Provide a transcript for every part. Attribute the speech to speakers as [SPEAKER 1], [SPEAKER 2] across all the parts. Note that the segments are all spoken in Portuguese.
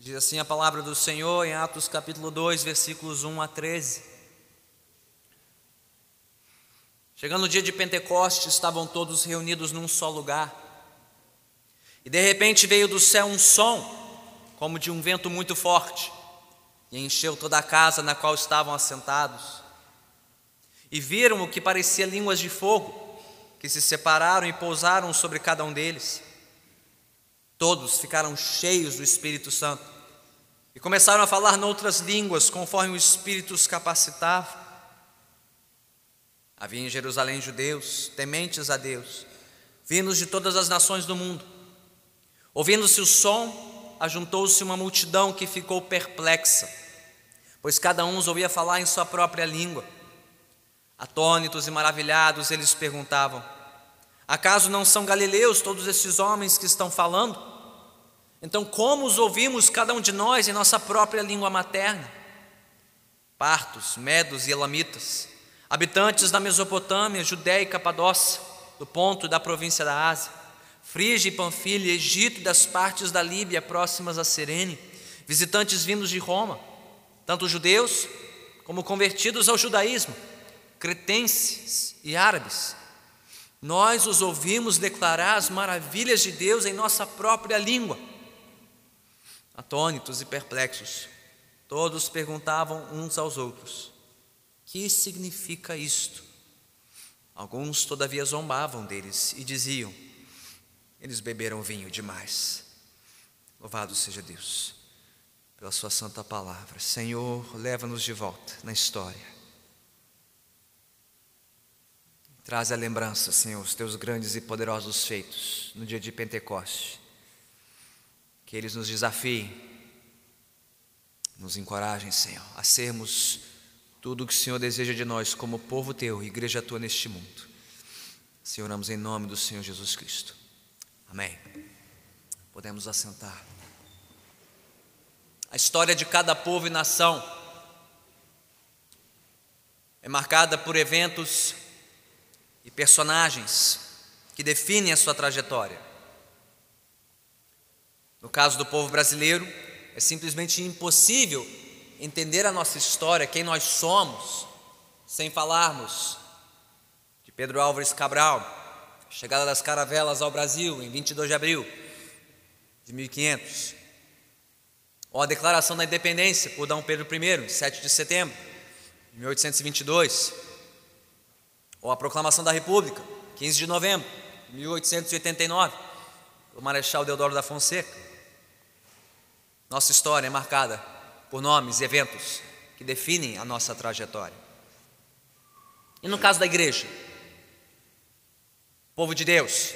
[SPEAKER 1] Diz assim a palavra do Senhor em Atos capítulo 2, versículos 1 a 13. Chegando o dia de Pentecostes, estavam todos reunidos num só lugar. E de repente veio do céu um som, como de um vento muito forte, e encheu toda a casa na qual estavam assentados. E viram o que parecia línguas de fogo, que se separaram e pousaram sobre cada um deles. Todos ficaram cheios do Espírito Santo e começaram a falar noutras línguas, conforme o Espírito os capacitava. Havia em Jerusalém judeus, tementes a Deus, vindos de todas as nações do mundo. Ouvindo-se o som, ajuntou-se uma multidão que ficou perplexa, pois cada um os ouvia falar em sua própria língua. Atônitos e maravilhados, eles perguntavam: Acaso não são galileus todos esses homens que estão falando? Então, como os ouvimos cada um de nós em nossa própria língua materna? Partos, medos e elamitas, habitantes da Mesopotâmia, Judéia e Capadócia, do ponto da província da Ásia, Frígia e Panfilha, Egito e das partes da Líbia próximas a Serene, visitantes vindos de Roma, tanto judeus como convertidos ao judaísmo, cretenses e árabes, nós os ouvimos declarar as maravilhas de Deus em nossa própria língua. Atônitos e perplexos, todos perguntavam uns aos outros: Que significa isto? Alguns, todavia, zombavam deles e diziam: Eles beberam vinho demais. Louvado seja Deus pela Sua santa palavra. Senhor, leva-nos de volta na história Traz a lembrança, Senhor, os teus grandes e poderosos feitos no dia de Pentecoste. Que eles nos desafiem, nos encorajem, Senhor, a sermos tudo o que o Senhor deseja de nós como povo teu, igreja tua neste mundo. Senhor, oramos em nome do Senhor Jesus Cristo. Amém. Podemos assentar. A história de cada povo e nação é marcada por eventos e personagens que definem a sua trajetória. No caso do povo brasileiro, é simplesmente impossível entender a nossa história, quem nós somos, sem falarmos de Pedro Álvares Cabral, chegada das caravelas ao Brasil em 22 de abril de 1500, ou a declaração da independência por D. Pedro I, 7 de setembro de 1822 ou a proclamação da República, 15 de novembro de 1889, do Marechal Deodoro da Fonseca. Nossa história é marcada por nomes e eventos que definem a nossa trajetória. E no caso da igreja, povo de Deus,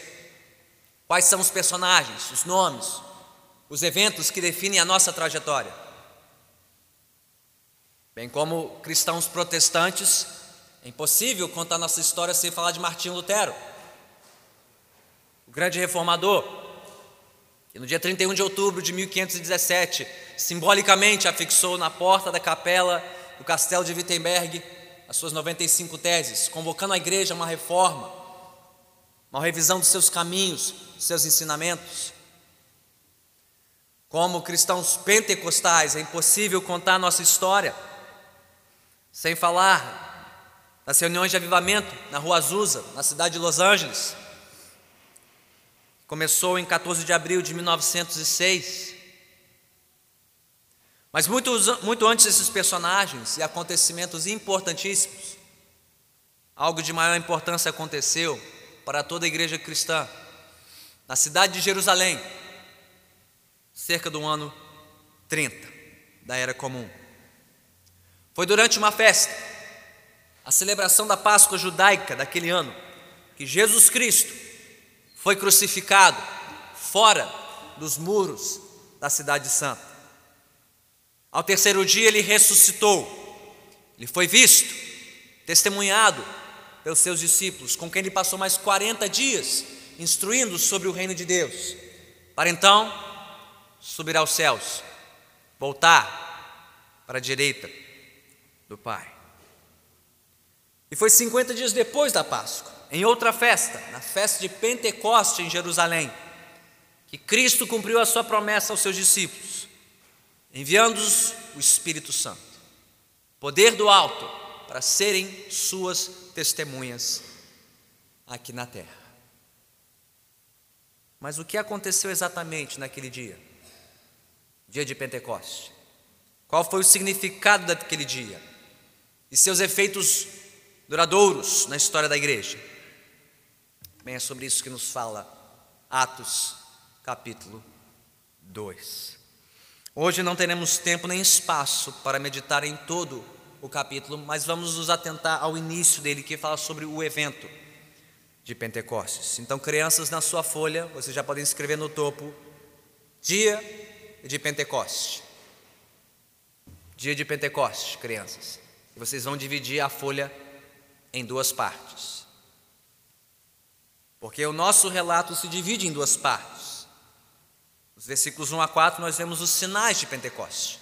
[SPEAKER 1] quais são os personagens, os nomes, os eventos que definem a nossa trajetória? Bem como cristãos protestantes, é impossível contar nossa história sem falar de Martinho Lutero, o grande reformador, que no dia 31 de outubro de 1517, simbolicamente afixou na porta da capela do castelo de Wittenberg as suas 95 teses, convocando a igreja a uma reforma, uma revisão dos seus caminhos, dos seus ensinamentos. Como cristãos pentecostais, é impossível contar nossa história sem falar nas reuniões de avivamento na Rua Azusa, na cidade de Los Angeles. Começou em 14 de abril de 1906. Mas muito, muito antes desses personagens e acontecimentos importantíssimos, algo de maior importância aconteceu para toda a igreja cristã, na cidade de Jerusalém, cerca do ano 30 da Era Comum. Foi durante uma festa a celebração da Páscoa judaica daquele ano, que Jesus Cristo foi crucificado fora dos muros da Cidade Santa. Ao terceiro dia ele ressuscitou, ele foi visto, testemunhado pelos seus discípulos, com quem ele passou mais 40 dias instruindo sobre o reino de Deus, para então subir aos céus, voltar para a direita do Pai. E foi 50 dias depois da Páscoa, em outra festa, na festa de Pentecoste em Jerusalém, que Cristo cumpriu a sua promessa aos seus discípulos. enviando-os o Espírito Santo, poder do alto, para serem suas testemunhas aqui na terra. Mas o que aconteceu exatamente naquele dia? Dia de Pentecoste. Qual foi o significado daquele dia? E seus efeitos duradouros na história da igreja? Bem, é sobre isso que nos fala Atos, capítulo 2. Hoje não teremos tempo nem espaço para meditar em todo o capítulo, mas vamos nos atentar ao início dele, que fala sobre o evento de Pentecostes. Então, crianças, na sua folha, vocês já podem escrever no topo: Dia de Pentecoste. Dia de Pentecoste, crianças. E vocês vão dividir a folha em duas partes. Porque o nosso relato se divide em duas partes. Nos versículos 1 a 4, nós vemos os sinais de Pentecoste.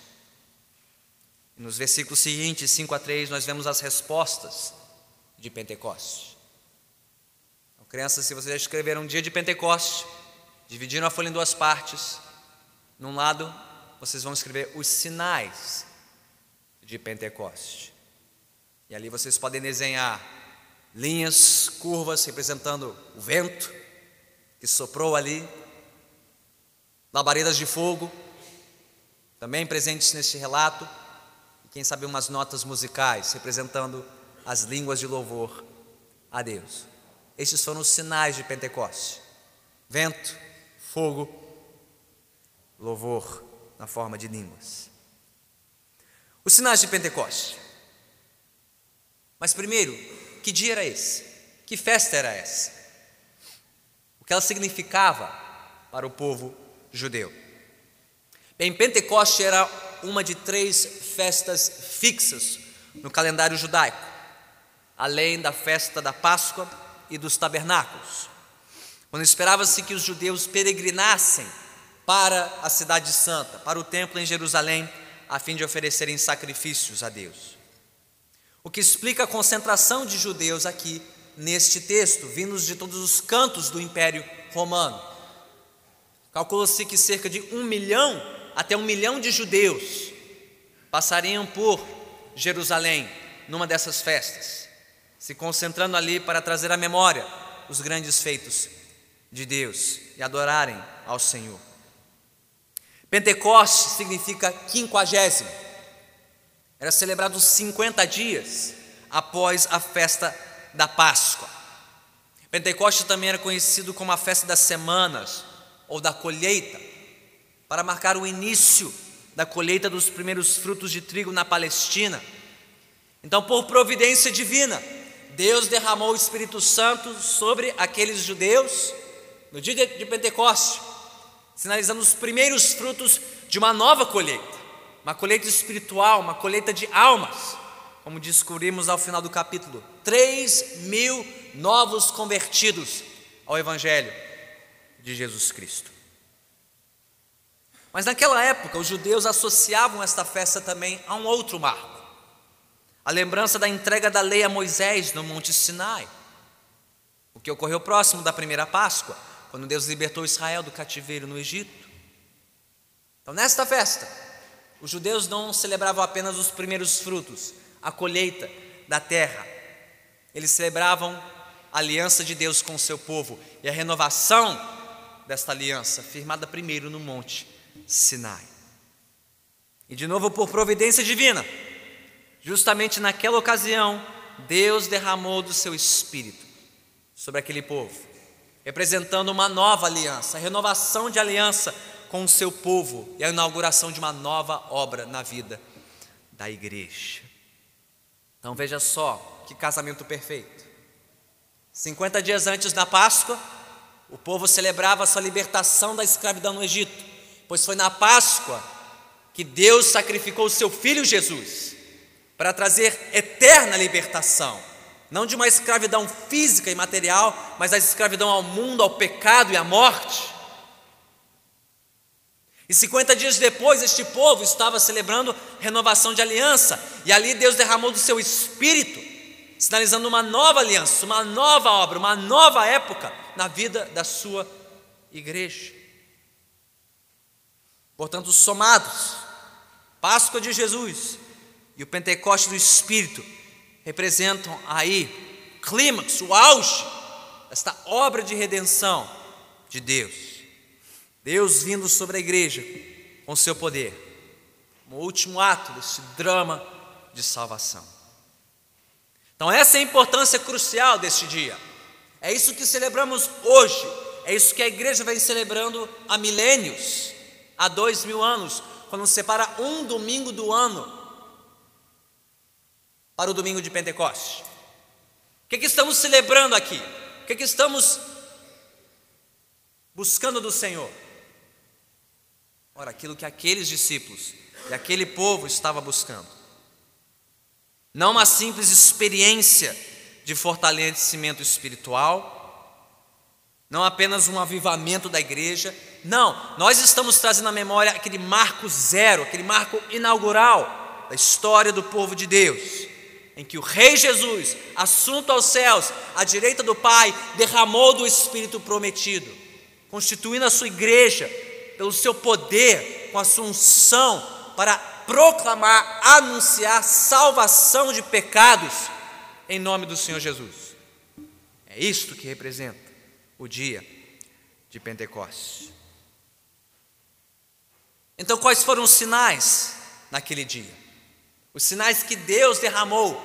[SPEAKER 1] E nos versículos seguintes, 5 a 3, nós vemos as respostas de Pentecoste. Então, crianças, se vocês escreveram um dia de Pentecoste, dividiram a folha em duas partes, num lado vocês vão escrever os sinais de Pentecoste. E ali vocês podem desenhar linhas, curvas representando o vento que soprou ali, labaredas de fogo, também presentes neste relato, e quem sabe umas notas musicais representando as línguas de louvor a Deus. Estes foram os sinais de Pentecoste: vento, fogo, louvor na forma de línguas. Os sinais de Pentecoste. Mas primeiro, que dia era esse? Que festa era essa? O que ela significava para o povo judeu? Bem, Pentecoste era uma de três festas fixas no calendário judaico, além da festa da Páscoa e dos tabernáculos, quando esperava-se que os judeus peregrinassem para a cidade santa, para o templo em Jerusalém, a fim de oferecerem sacrifícios a Deus. O que explica a concentração de judeus aqui neste texto, vindos de todos os cantos do Império Romano. Calcula-se que cerca de um milhão até um milhão de judeus passariam por Jerusalém numa dessas festas, se concentrando ali para trazer à memória os grandes feitos de Deus e adorarem ao Senhor. Pentecoste significa quinquagésimo. Era celebrado 50 dias após a festa da Páscoa. Pentecoste também era conhecido como a festa das semanas ou da colheita, para marcar o início da colheita dos primeiros frutos de trigo na Palestina. Então, por providência divina, Deus derramou o Espírito Santo sobre aqueles judeus no dia de Pentecoste, sinalizando os primeiros frutos de uma nova colheita uma colheita espiritual, uma colheita de almas, como descobrimos ao final do capítulo. Três mil novos convertidos ao Evangelho de Jesus Cristo. Mas naquela época, os judeus associavam esta festa também a um outro marco, a lembrança da entrega da lei a Moisés no Monte Sinai, o que ocorreu próximo da primeira Páscoa, quando Deus libertou Israel do cativeiro no Egito. Então, nesta festa, os judeus não celebravam apenas os primeiros frutos, a colheita da terra. Eles celebravam a aliança de Deus com o seu povo e a renovação desta aliança, firmada primeiro no monte Sinai. E de novo, por providência divina, justamente naquela ocasião, Deus derramou do seu espírito sobre aquele povo, representando uma nova aliança, a renovação de aliança com o seu povo e a inauguração de uma nova obra na vida da igreja. Então veja só que casamento perfeito. 50 dias antes da Páscoa, o povo celebrava a sua libertação da escravidão no Egito, pois foi na Páscoa que Deus sacrificou o seu filho Jesus para trazer eterna libertação, não de uma escravidão física e material, mas da escravidão ao mundo, ao pecado e à morte. E 50 dias depois, este povo estava celebrando renovação de aliança, e ali Deus derramou do seu espírito, sinalizando uma nova aliança, uma nova obra, uma nova época na vida da sua igreja. Portanto, somados Páscoa de Jesus e o Pentecoste do Espírito representam aí o clímax, o auge desta obra de redenção de Deus. Deus vindo sobre a igreja com seu poder, o último ato deste drama de salvação. Então, essa é a importância crucial deste dia. É isso que celebramos hoje, é isso que a igreja vem celebrando há milênios, há dois mil anos, quando separa um domingo do ano para o domingo de Pentecoste. O que, é que estamos celebrando aqui? O que, é que estamos buscando do Senhor? Ora, aquilo que aqueles discípulos e aquele povo estava buscando. Não uma simples experiência de fortalecimento espiritual, não apenas um avivamento da igreja, não, nós estamos trazendo à memória aquele marco zero, aquele marco inaugural da história do povo de Deus, em que o Rei Jesus, assunto aos céus, à direita do Pai, derramou do Espírito prometido, constituindo a sua igreja pelo seu poder, com a sua unção, para proclamar, anunciar salvação de pecados em nome do Senhor Jesus. É isto que representa o dia de Pentecostes. Então, quais foram os sinais naquele dia? Os sinais que Deus derramou,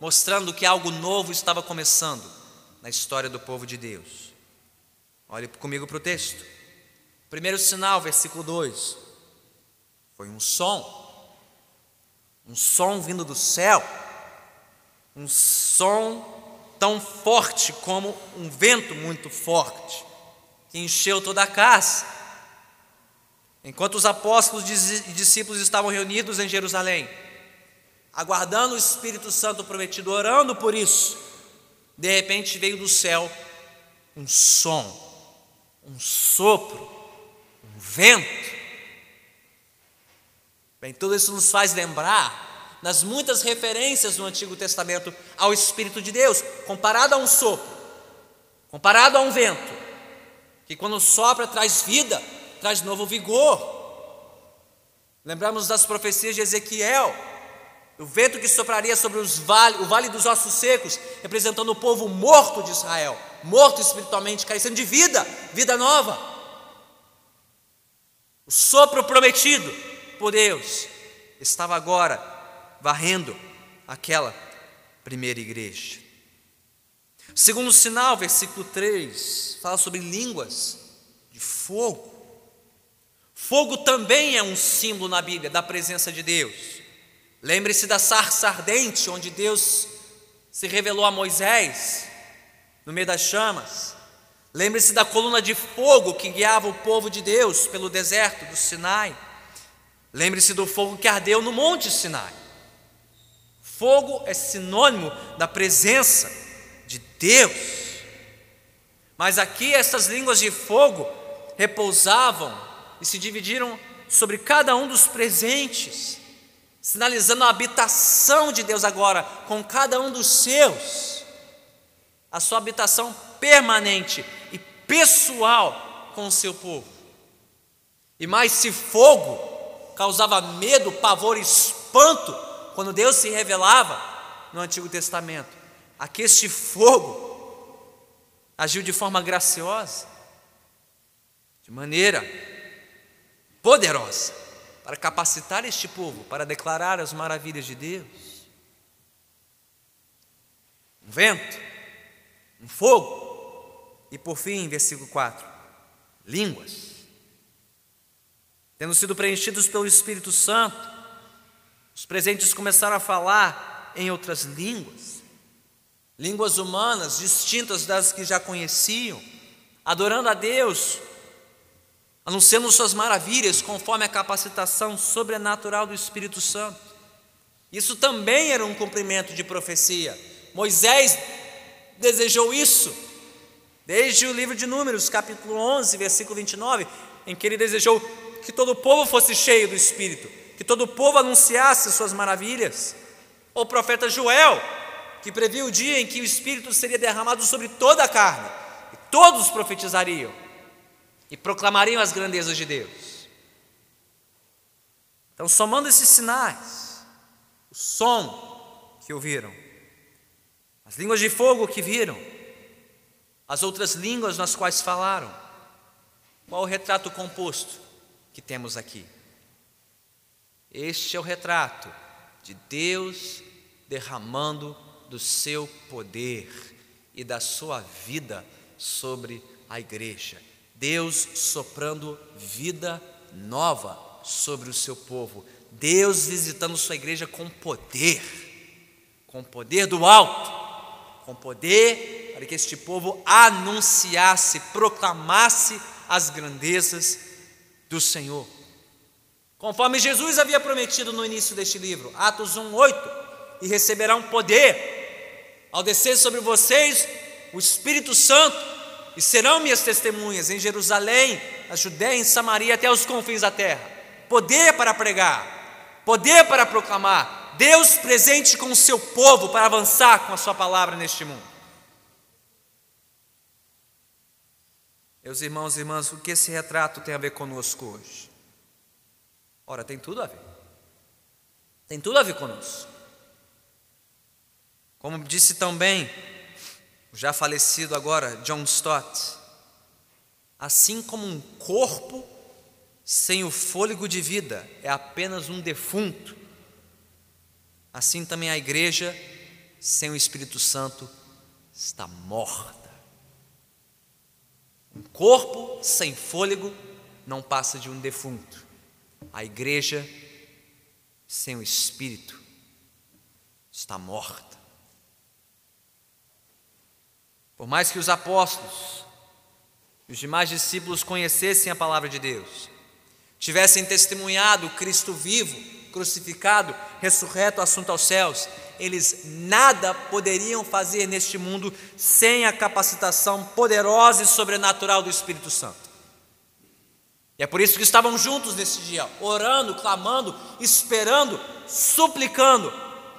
[SPEAKER 1] mostrando que algo novo estava começando na história do povo de Deus. Olhe comigo para o texto. Primeiro sinal, versículo 2. Foi um som, um som vindo do céu, um som tão forte como um vento muito forte, que encheu toda a casa. Enquanto os apóstolos e discípulos estavam reunidos em Jerusalém, aguardando o Espírito Santo prometido, orando por isso, de repente veio do céu um som, um sopro, vento, Bem, tudo isso nos faz lembrar das muitas referências no Antigo Testamento ao Espírito de Deus, comparado a um sopro, comparado a um vento, que quando sopra traz vida, traz novo vigor. Lembramos das profecias de Ezequiel, o vento que sopraria sobre os vale, o vale dos ossos secos, representando o povo morto de Israel, morto espiritualmente, carecendo de vida, vida nova. O sopro prometido por Deus, estava agora varrendo aquela primeira igreja. Segundo sinal, versículo 3, fala sobre línguas de fogo. Fogo também é um símbolo na Bíblia da presença de Deus. Lembre-se da sarça ardente, onde Deus se revelou a Moisés, no meio das chamas. Lembre-se da coluna de fogo que guiava o povo de Deus pelo deserto do Sinai. Lembre-se do fogo que ardeu no Monte Sinai. Fogo é sinônimo da presença de Deus. Mas aqui essas línguas de fogo repousavam e se dividiram sobre cada um dos presentes, sinalizando a habitação de Deus agora com cada um dos seus, a sua habitação permanente e pessoal com o seu povo. E mais se fogo causava medo, pavor, espanto quando Deus se revelava no Antigo Testamento. Aqui este fogo agiu de forma graciosa, de maneira poderosa, para capacitar este povo para declarar as maravilhas de Deus. Um vento, um fogo, e por fim, versículo 4, línguas tendo sido preenchidos pelo Espírito Santo, os presentes começaram a falar em outras línguas, línguas humanas distintas das que já conheciam, adorando a Deus, anunciando suas maravilhas conforme a capacitação sobrenatural do Espírito Santo. Isso também era um cumprimento de profecia. Moisés desejou isso. Desde o livro de Números, capítulo 11, versículo 29, em que ele desejou que todo o povo fosse cheio do Espírito, que todo o povo anunciasse suas maravilhas. O profeta Joel, que previu o dia em que o Espírito seria derramado sobre toda a carne, e todos profetizariam e proclamariam as grandezas de Deus. Então, somando esses sinais, o som que ouviram, as línguas de fogo que viram, as outras línguas nas quais falaram, qual o retrato composto que temos aqui? Este é o retrato de Deus derramando do seu poder e da sua vida sobre a igreja. Deus soprando vida nova sobre o seu povo. Deus visitando sua igreja com poder, com poder do alto, com poder para que este povo anunciasse, proclamasse as grandezas do Senhor. Conforme Jesus havia prometido no início deste livro, Atos 1, 8, e receberão poder ao descer sobre vocês o Espírito Santo, e serão minhas testemunhas em Jerusalém, na Judéia, em Samaria, até os confins da terra. Poder para pregar, poder para proclamar, Deus presente com o seu povo para avançar com a sua palavra neste mundo. Meus irmãos e irmãs, o que esse retrato tem a ver conosco hoje? Ora, tem tudo a ver. Tem tudo a ver conosco. Como disse também o já falecido agora John Stott, assim como um corpo sem o fôlego de vida é apenas um defunto, assim também a igreja sem o Espírito Santo está morta. Um corpo sem fôlego não passa de um defunto. A igreja sem o Espírito está morta. Por mais que os apóstolos e os demais discípulos conhecessem a palavra de Deus, tivessem testemunhado Cristo vivo, crucificado, ressurreto, assunto aos céus, eles nada poderiam fazer neste mundo sem a capacitação poderosa e sobrenatural do Espírito Santo. E é por isso que estavam juntos nesse dia, orando, clamando, esperando, suplicando,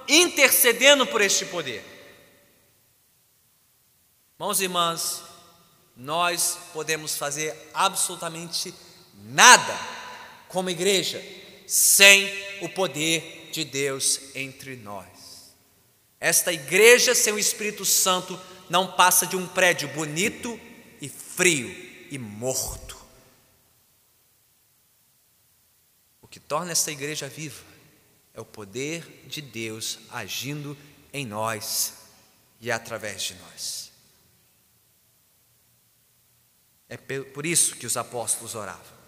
[SPEAKER 1] intercedendo por este poder. Irmãos e irmãs, nós podemos fazer absolutamente nada como igreja sem o poder de Deus entre nós. Esta igreja sem o Espírito Santo não passa de um prédio bonito e frio e morto. O que torna esta igreja viva é o poder de Deus agindo em nós e através de nós. É por isso que os apóstolos oravam.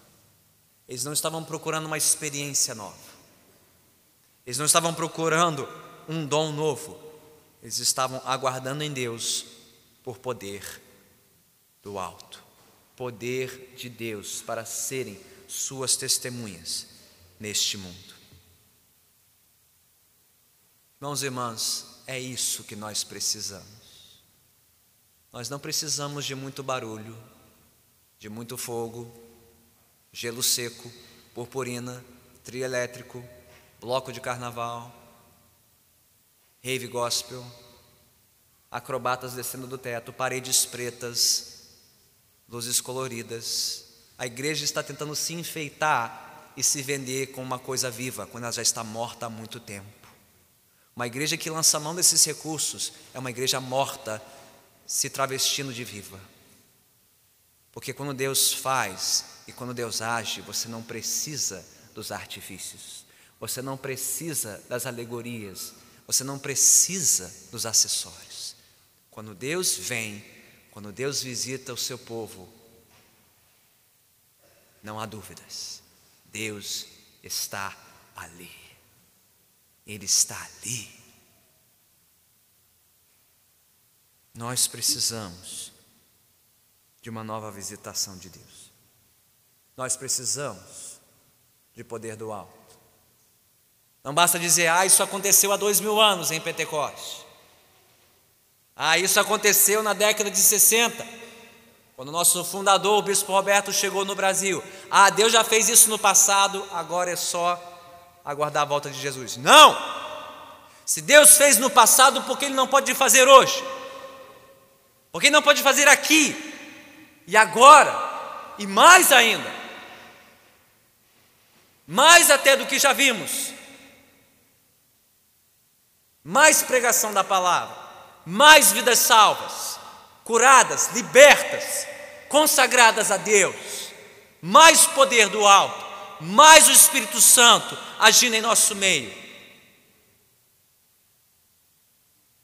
[SPEAKER 1] Eles não estavam procurando uma experiência nova. Eles não estavam procurando um dom novo. Eles estavam aguardando em Deus por poder do alto, poder de Deus para serem suas testemunhas neste mundo. Irmãos e irmãs, é isso que nós precisamos. Nós não precisamos de muito barulho, de muito fogo, gelo seco, purpurina, trio elétrico, bloco de carnaval, rave gospel, acrobatas descendo do teto, paredes pretas, luzes coloridas. A igreja está tentando se enfeitar e se vender como uma coisa viva, quando ela já está morta há muito tempo. Uma igreja que lança mão desses recursos é uma igreja morta, se travestindo de viva. Porque quando Deus faz e quando Deus age, você não precisa dos artifícios, você não precisa das alegorias, você não precisa dos acessórios. Quando Deus vem, quando Deus visita o seu povo, não há dúvidas. Deus está ali. Ele está ali. Nós precisamos de uma nova visitação de Deus. Nós precisamos de poder do alto. Não basta dizer, ah, isso aconteceu há dois mil anos em Pentecoste. Ah, isso aconteceu na década de 60, quando o nosso fundador, o Bispo Roberto, chegou no Brasil. Ah, Deus já fez isso no passado, agora é só aguardar a volta de Jesus. Não! Se Deus fez no passado, por que Ele não pode fazer hoje? Por que Ele não pode fazer aqui? E agora? E mais ainda? mais até do que já vimos. Mais pregação da palavra, mais vidas salvas, curadas, libertas, consagradas a Deus, mais poder do alto, mais o Espírito Santo agindo em nosso meio.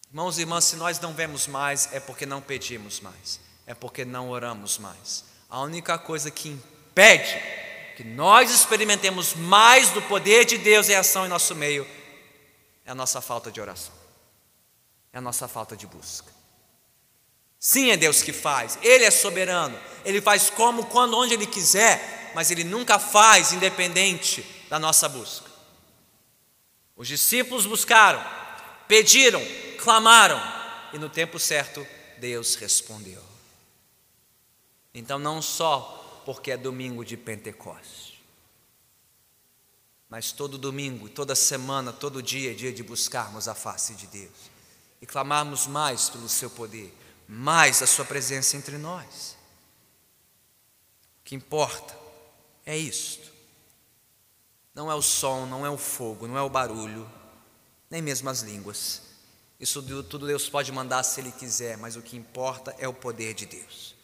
[SPEAKER 1] Irmãos e irmãs, se nós não vemos mais, é porque não pedimos mais, é porque não oramos mais. A única coisa que impede que nós experimentemos mais do poder de Deus em ação em nosso meio é a nossa falta de oração, é a nossa falta de busca. Sim, é Deus que faz, Ele é soberano, Ele faz como, quando, onde Ele quiser, mas Ele nunca faz independente da nossa busca. Os discípulos buscaram, pediram, clamaram, e no tempo certo Deus respondeu. Então, não só porque é domingo de Pentecoste, mas todo domingo, toda semana, todo dia é dia de buscarmos a face de Deus e clamarmos mais pelo seu poder, mais a sua presença entre nós. O que importa é isto. Não é o som, não é o fogo, não é o barulho, nem mesmo as línguas. Isso tudo Deus pode mandar se Ele quiser, mas o que importa é o poder de Deus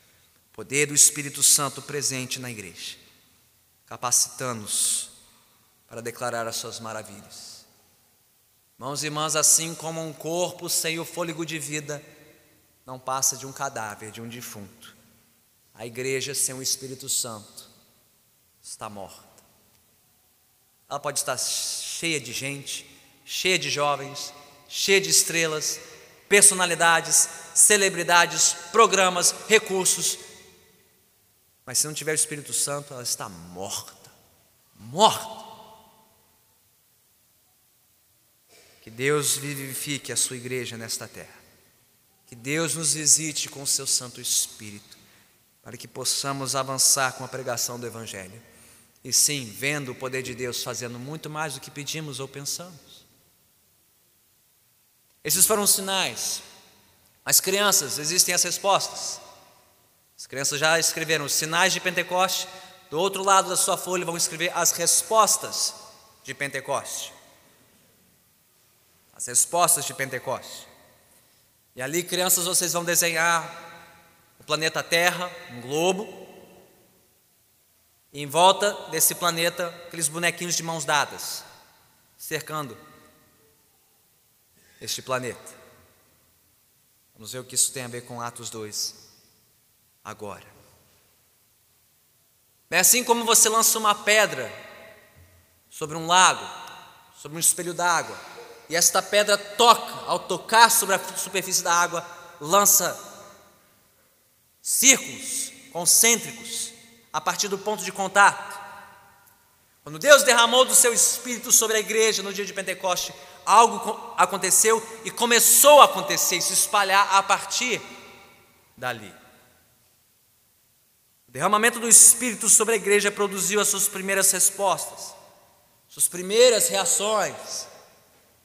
[SPEAKER 1] poder do Espírito Santo presente na igreja, capacitando-nos para declarar as suas maravilhas. Mãos e irmãs, assim como um corpo sem o fôlego de vida não passa de um cadáver, de um defunto, a igreja sem o Espírito Santo está morta. Ela pode estar cheia de gente, cheia de jovens, cheia de estrelas, personalidades, celebridades, programas, recursos, mas se não tiver o Espírito Santo, ela está morta. Morta. Que Deus vivifique a sua igreja nesta terra. Que Deus nos visite com o seu Santo Espírito, para que possamos avançar com a pregação do Evangelho. E sim, vendo o poder de Deus fazendo muito mais do que pedimos ou pensamos. Esses foram os sinais. Mas, crianças, existem as respostas. As crianças já escreveram os sinais de Pentecoste, do outro lado da sua folha vão escrever as respostas de Pentecoste. As respostas de Pentecoste. E ali, crianças, vocês vão desenhar o planeta Terra, um globo, e em volta desse planeta, aqueles bonequinhos de mãos dadas, cercando este planeta. Vamos ver o que isso tem a ver com Atos 2 agora. É assim como você lança uma pedra sobre um lago, sobre um espelho d'água, e esta pedra toca, ao tocar sobre a superfície da água, lança círculos concêntricos a partir do ponto de contato. Quando Deus derramou do seu espírito sobre a igreja no dia de Pentecoste, algo aconteceu e começou a acontecer e se espalhar a partir dali. O derramamento do Espírito sobre a igreja produziu as suas primeiras respostas, suas primeiras reações,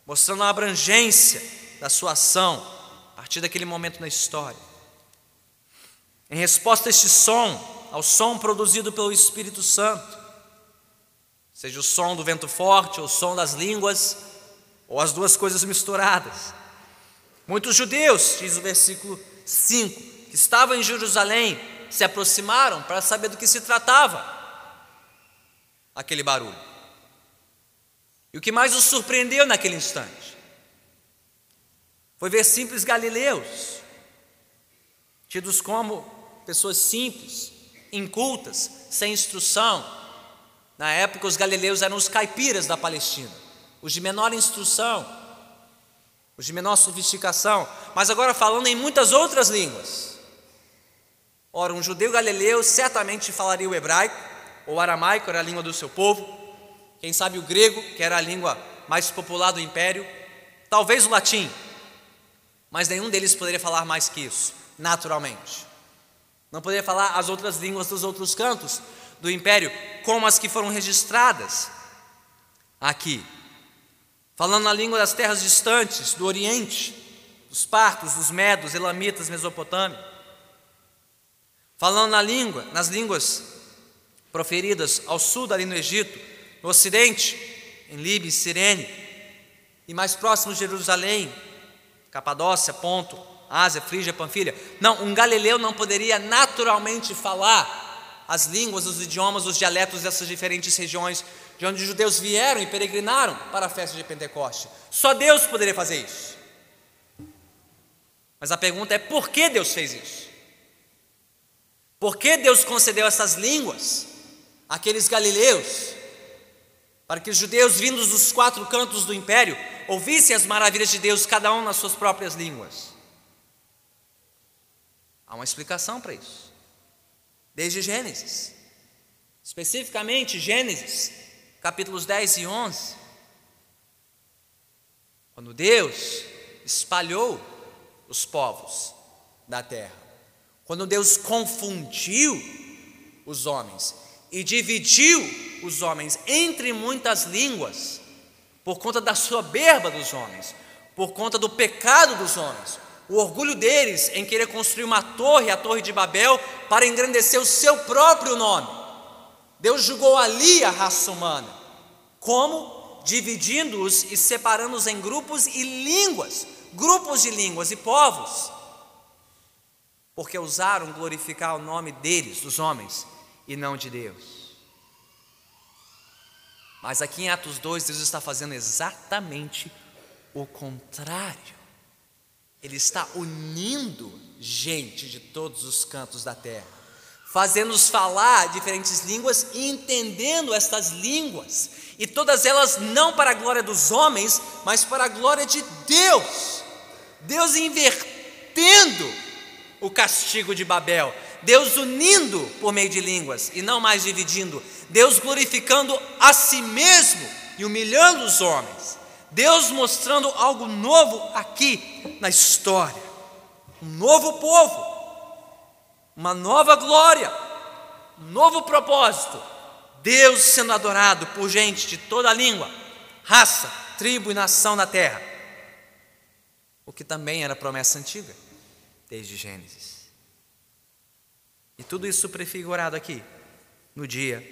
[SPEAKER 1] mostrando a abrangência da sua ação a partir daquele momento na história. Em resposta a este som, ao som produzido pelo Espírito Santo, seja o som do vento forte, ou o som das línguas, ou as duas coisas misturadas. Muitos judeus, diz o versículo 5, que estavam em Jerusalém, se aproximaram para saber do que se tratava aquele barulho. E o que mais os surpreendeu naquele instante foi ver simples galileus, tidos como pessoas simples, incultas, sem instrução. Na época, os galileus eram os caipiras da Palestina, os de menor instrução, os de menor sofisticação, mas agora falando em muitas outras línguas. Ora, um judeu galileu certamente falaria o hebraico, ou aramaico, era a língua do seu povo, quem sabe o grego, que era a língua mais popular do império, talvez o latim, mas nenhum deles poderia falar mais que isso, naturalmente. Não poderia falar as outras línguas dos outros cantos do império, como as que foram registradas aqui. Falando na língua das terras distantes, do Oriente, dos partos, dos medos, elamitas, mesopotâmia falando na língua, nas línguas proferidas ao sul dali no Egito, no ocidente, em Líbia, Sirene, e mais próximo de Jerusalém, Capadócia, Ponto, Ásia, Frígia, Panfilha. Não, um galileu não poderia naturalmente falar as línguas, os idiomas, os dialetos dessas diferentes regiões de onde os judeus vieram e peregrinaram para a festa de Pentecoste. Só Deus poderia fazer isso. Mas a pergunta é: por que Deus fez isso? Por que Deus concedeu essas línguas àqueles galileus? Para que os judeus vindos dos quatro cantos do império ouvissem as maravilhas de Deus, cada um nas suas próprias línguas. Há uma explicação para isso. Desde Gênesis. Especificamente Gênesis, capítulos 10 e 11. Quando Deus espalhou os povos da terra. Quando Deus confundiu os homens e dividiu os homens entre muitas línguas, por conta da soberba dos homens, por conta do pecado dos homens, o orgulho deles em querer construir uma torre, a Torre de Babel, para engrandecer o seu próprio nome. Deus julgou ali a raça humana. Como? Dividindo-os e separando-os em grupos e línguas, grupos de línguas e povos, porque ousaram glorificar o nome deles, dos homens, e não de Deus. Mas aqui em Atos 2, Deus está fazendo exatamente o contrário. Ele está unindo gente de todos os cantos da terra, fazendo-os falar diferentes línguas e entendendo estas línguas, e todas elas não para a glória dos homens, mas para a glória de Deus. Deus invertendo o castigo de Babel, Deus unindo por meio de línguas e não mais dividindo, Deus glorificando a si mesmo e humilhando os homens, Deus mostrando algo novo aqui na história, um novo povo, uma nova glória, um novo propósito, Deus sendo adorado por gente de toda língua, raça, tribo e nação na terra. O que também era promessa antiga, desde Gênesis. E tudo isso prefigurado aqui, no dia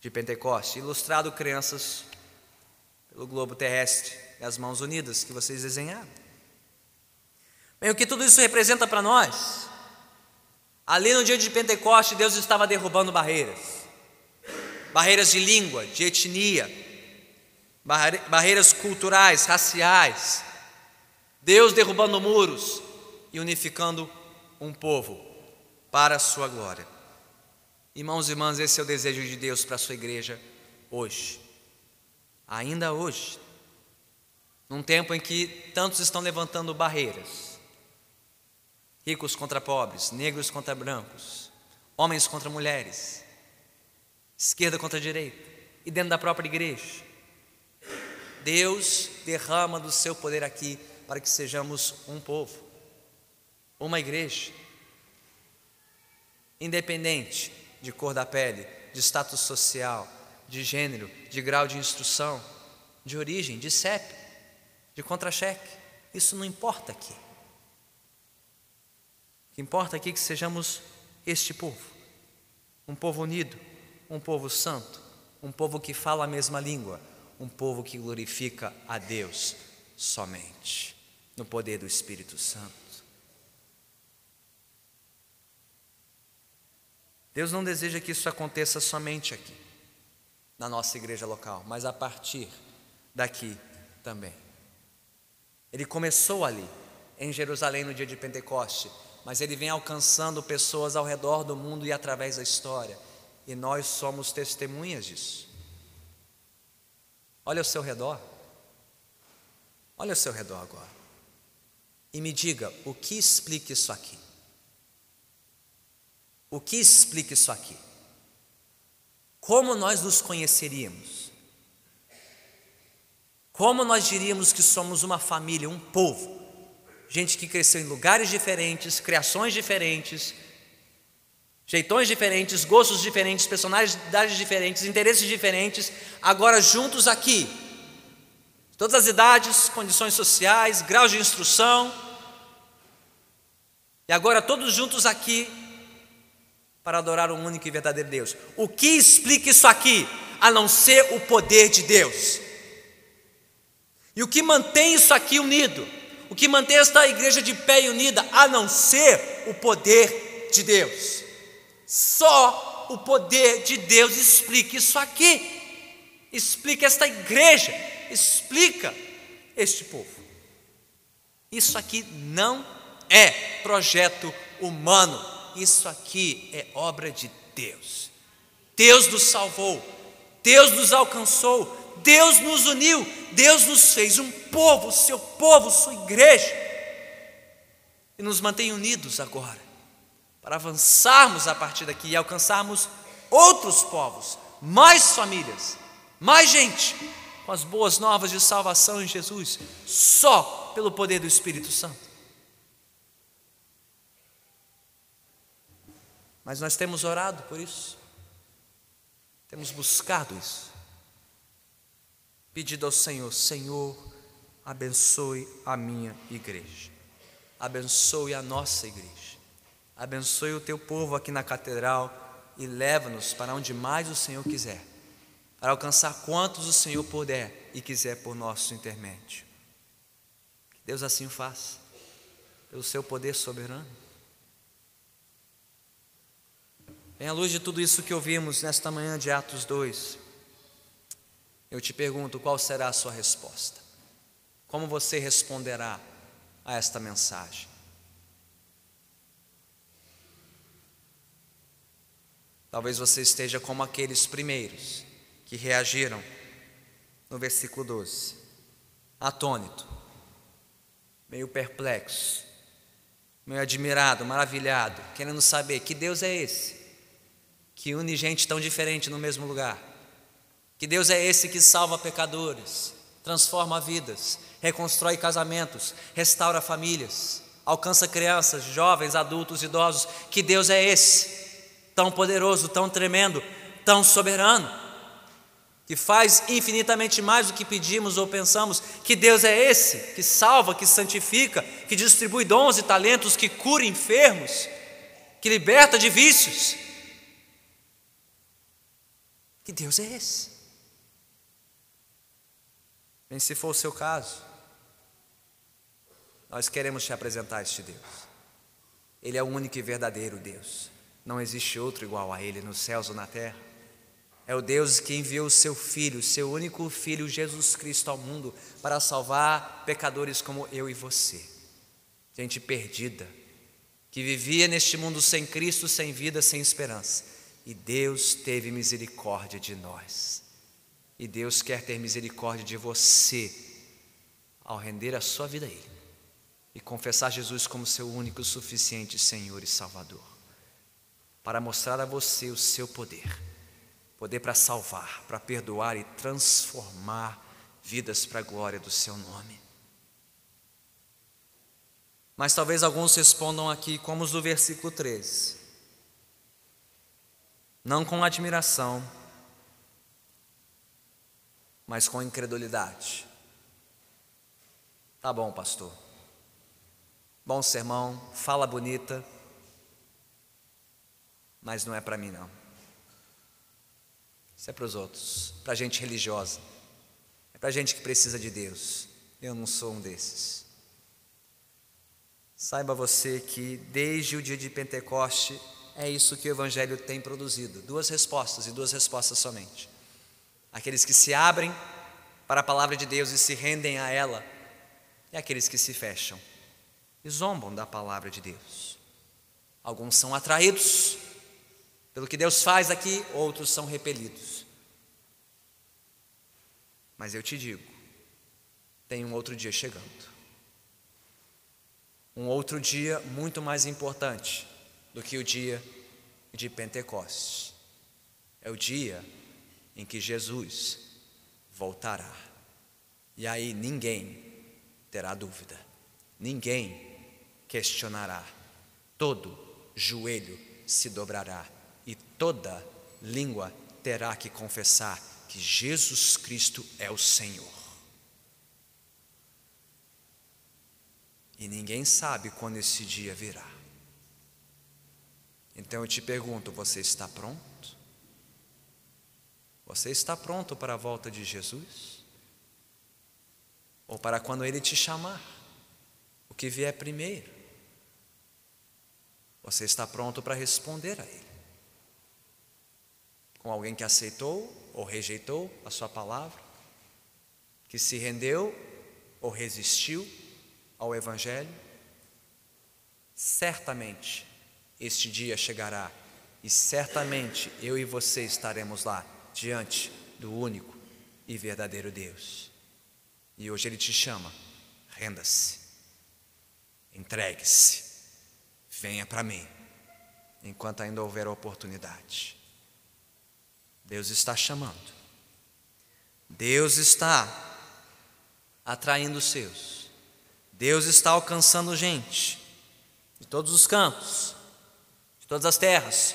[SPEAKER 1] de Pentecoste, ilustrado crianças pelo globo terrestre e as mãos unidas que vocês desenharam. Bem, o que tudo isso representa para nós? Ali no dia de Pentecoste, Deus estava derrubando barreiras barreiras de língua, de etnia, barreiras culturais, raciais, Deus derrubando muros e unificando um povo para a sua glória. Irmãos e irmãs, esse é o desejo de Deus para a sua igreja hoje. Ainda hoje, num tempo em que tantos estão levantando barreiras, ricos contra pobres, negros contra brancos, homens contra mulheres, esquerda contra direita, e dentro da própria igreja. Deus derrama do seu poder aqui para que sejamos um povo, uma igreja, independente de cor da pele, de status social, de gênero, de grau de instrução, de origem, de CEP, de contra-cheque. Isso não importa aqui. O que importa aqui é que sejamos este povo, um povo unido, um povo santo, um povo que fala a mesma língua, um povo que glorifica a Deus somente no poder do Espírito Santo. Deus não deseja que isso aconteça somente aqui, na nossa igreja local, mas a partir daqui também. Ele começou ali, em Jerusalém, no dia de Pentecoste, mas ele vem alcançando pessoas ao redor do mundo e através da história, e nós somos testemunhas disso. Olha ao seu redor, olha ao seu redor agora e me diga o que explica isso aqui. O que explica isso aqui? Como nós nos conheceríamos? Como nós diríamos que somos uma família, um povo? Gente que cresceu em lugares diferentes, criações diferentes, jeitões diferentes, gostos diferentes, personalidades diferentes, interesses diferentes, agora juntos aqui. Todas as idades, condições sociais, graus de instrução, e agora todos juntos aqui para adorar o único e verdadeiro Deus. O que explica isso aqui? a não ser o poder de Deus. E o que mantém isso aqui unido? O que mantém esta igreja de pé e unida, a não ser o poder de Deus? Só o poder de Deus explica isso aqui, explica esta igreja, explica este povo. Isso aqui não é projeto humano, isso aqui é obra de Deus. Deus nos salvou, Deus nos alcançou, Deus nos uniu, Deus nos fez um povo, seu povo, sua igreja, e nos mantém unidos agora, para avançarmos a partir daqui e alcançarmos outros povos, mais famílias, mais gente, com as boas novas de salvação em Jesus, só pelo poder do Espírito Santo. Mas nós temos orado por isso, temos buscado isso, pedido ao Senhor: Senhor, abençoe a minha igreja, abençoe a nossa igreja, abençoe o teu povo aqui na catedral e leva-nos para onde mais o Senhor quiser. Para alcançar quantos o Senhor puder e quiser por nosso intermédio. Que Deus assim faça, pelo seu poder soberano. Em à luz de tudo isso que ouvimos nesta manhã de Atos 2, eu te pergunto qual será a sua resposta. Como você responderá a esta mensagem? Talvez você esteja como aqueles primeiros que reagiram no versículo 12. Atônito, meio perplexo, meio admirado, maravilhado, querendo saber que Deus é esse que une gente tão diferente no mesmo lugar. Que Deus é esse que salva pecadores, transforma vidas, reconstrói casamentos, restaura famílias, alcança crianças, jovens, adultos, idosos. Que Deus é esse, tão poderoso, tão tremendo, tão soberano que faz infinitamente mais do que pedimos ou pensamos, que Deus é esse, que salva, que santifica, que distribui dons e talentos, que cura enfermos, que liberta de vícios. Que Deus é esse? Bem, se for o seu caso, nós queremos te apresentar este Deus. Ele é o único e verdadeiro Deus. Não existe outro igual a Ele nos céus ou na terra. É o Deus que enviou o seu Filho, seu único Filho, Jesus Cristo, ao mundo para salvar pecadores como eu e você, gente perdida, que vivia neste mundo sem Cristo, sem vida, sem esperança. E Deus teve misericórdia de nós. E Deus quer ter misericórdia de você ao render a sua vida a Ele e confessar Jesus como seu único, suficiente Senhor e Salvador, para mostrar a você o seu poder poder para salvar, para perdoar e transformar vidas para a glória do seu nome. Mas talvez alguns respondam aqui, como os do versículo 13, não com admiração, mas com incredulidade. Tá bom, pastor. Bom sermão, fala bonita, mas não é para mim não. Isso é para os outros, para gente religiosa, é para gente que precisa de Deus. Eu não sou um desses. Saiba você que desde o dia de Pentecoste é isso que o Evangelho tem produzido: duas respostas e duas respostas somente. Aqueles que se abrem para a palavra de Deus e se rendem a ela, e aqueles que se fecham e zombam da palavra de Deus. Alguns são atraídos pelo que Deus faz aqui, outros são repelidos. Mas eu te digo, tem um outro dia chegando. Um outro dia muito mais importante do que o dia de Pentecostes. É o dia em que Jesus voltará. E aí ninguém terá dúvida, ninguém questionará, todo joelho se dobrará e toda língua terá que confessar que Jesus Cristo é o Senhor. E ninguém sabe quando esse dia virá. Então eu te pergunto: você está pronto? Você está pronto para a volta de Jesus? Ou para quando Ele te chamar? O que vier primeiro? Você está pronto para responder a Ele? Com alguém que aceitou ou rejeitou a Sua palavra? Que se rendeu ou resistiu ao Evangelho? Certamente este dia chegará. E certamente eu e você estaremos lá diante do único e verdadeiro Deus. E hoje Ele te chama, renda-se, entregue-se, venha para mim, enquanto ainda houver oportunidade. Deus está chamando, Deus está atraindo os seus, Deus está alcançando gente de todos os cantos, de todas as terras,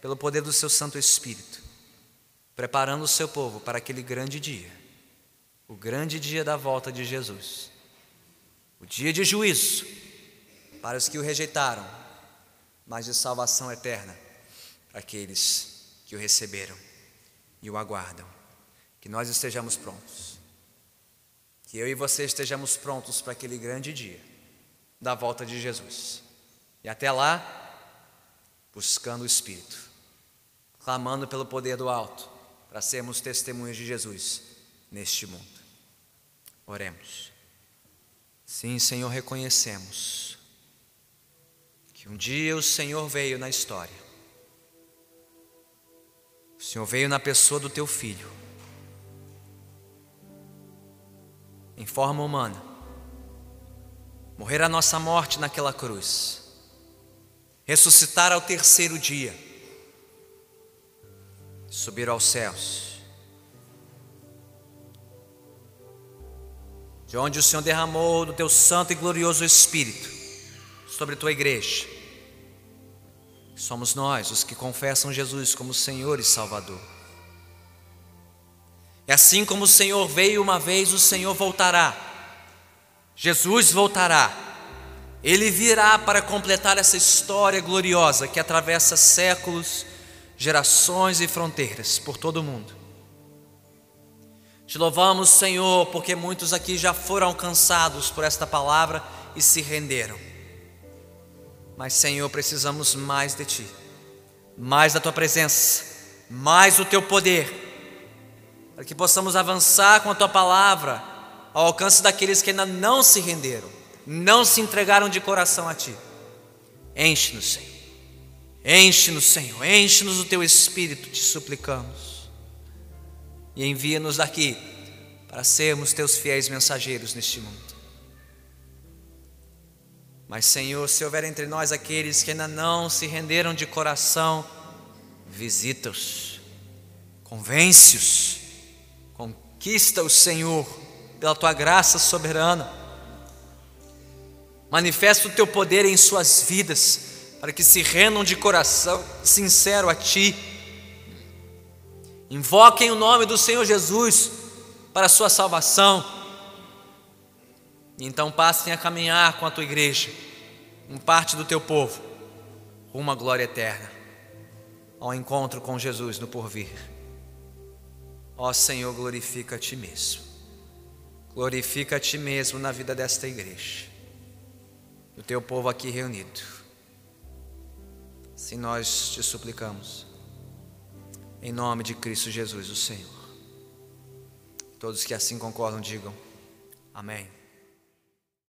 [SPEAKER 1] pelo poder do seu Santo Espírito preparando o seu povo para aquele grande dia, o grande dia da volta de Jesus, o dia de juízo para os que o rejeitaram, mas de salvação eterna para aqueles que o receberam e o aguardam. Que nós estejamos prontos, que eu e você estejamos prontos para aquele grande dia da volta de Jesus. E até lá, buscando o Espírito, clamando pelo poder do alto para sermos testemunhas de Jesus neste mundo. Oremos. Sim, Senhor, reconhecemos que um dia o Senhor veio na história. O Senhor veio na pessoa do teu filho, em forma humana, morrer a nossa morte naquela cruz, ressuscitar ao terceiro dia subir aos céus, de onde o Senhor derramou do teu santo e glorioso Espírito sobre a tua igreja. Somos nós os que confessam Jesus como Senhor e Salvador. E assim como o Senhor veio uma vez, o Senhor voltará. Jesus voltará. Ele virá para completar essa história gloriosa que atravessa séculos gerações e fronteiras por todo o mundo. Te louvamos, Senhor, porque muitos aqui já foram alcançados por esta palavra e se renderam. Mas, Senhor, precisamos mais de Ti, mais da Tua presença, mais do Teu poder, para que possamos avançar com a Tua palavra ao alcance daqueles que ainda não se renderam, não se entregaram de coração a Ti. Enche-nos, Senhor Enche-nos, Senhor, enche-nos do teu espírito, te suplicamos. E envia-nos daqui para sermos teus fiéis mensageiros neste mundo. Mas, Senhor, se houver entre nós aqueles que ainda não se renderam de coração, visita-os, convence-os, conquista-os, Senhor, pela tua graça soberana. Manifesta o teu poder em suas vidas para que se rendam de coração sincero a Ti. Invoquem o nome do Senhor Jesus para a sua salvação. E então passem a caminhar com a tua igreja, em parte do teu povo, rumo à glória eterna, ao encontro com Jesus no porvir. Ó Senhor, glorifica a Ti mesmo. Glorifica a Ti mesmo na vida desta igreja, do teu povo aqui reunido. Sim, nós te suplicamos. Em nome de Cristo Jesus, o Senhor. Todos que assim concordam, digam amém.